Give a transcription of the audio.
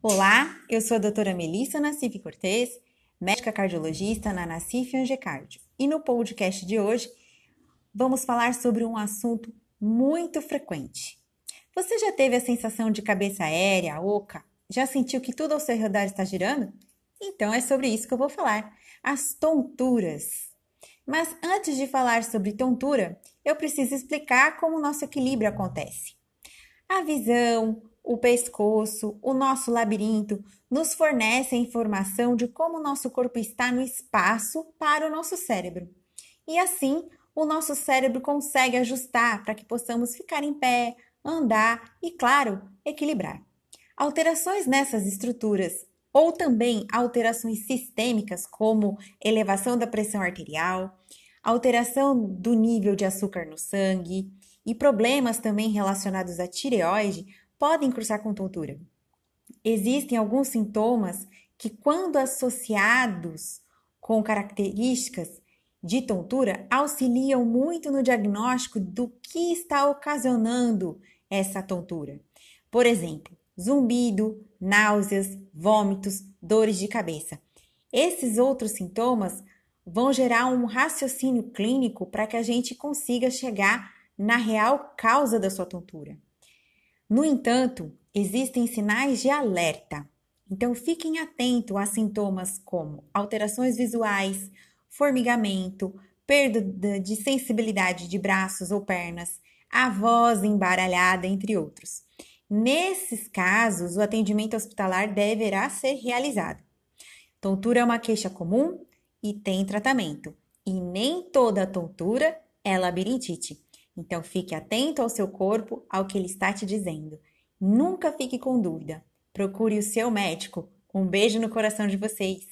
Olá, eu sou a doutora Melissa Nassif Cortez, médica cardiologista na Nassif Angecardio. E no podcast de hoje vamos falar sobre um assunto muito frequente. Você já teve a sensação de cabeça aérea, oca? Já sentiu que tudo ao seu redor está girando? Então é sobre isso que eu vou falar, as tonturas. Mas antes de falar sobre tontura, eu preciso explicar como o nosso equilíbrio acontece. A visão, o pescoço, o nosso labirinto nos fornecem informação de como o nosso corpo está no espaço para o nosso cérebro. E assim, o nosso cérebro consegue ajustar para que possamos ficar em pé, andar e, claro, equilibrar. Alterações nessas estruturas ou também alterações sistêmicas, como elevação da pressão arterial, alteração do nível de açúcar no sangue e problemas também relacionados à tireoide podem cruzar com tontura. Existem alguns sintomas que, quando associados com características de tontura, auxiliam muito no diagnóstico do que está ocasionando essa tontura. Por exemplo, zumbido, náuseas, vômitos, dores de cabeça. Esses outros sintomas vão gerar um raciocínio clínico para que a gente consiga chegar na real causa da sua tontura. No entanto, existem sinais de alerta. Então, fiquem atentos a sintomas como alterações visuais, formigamento, perda de sensibilidade de braços ou pernas, a voz embaralhada, entre outros. Nesses casos, o atendimento hospitalar deverá ser realizado. Tontura é uma queixa comum e tem tratamento, e nem toda tontura é labirintite. Então fique atento ao seu corpo, ao que ele está te dizendo. Nunca fique com dúvida. Procure o seu médico. Um beijo no coração de vocês.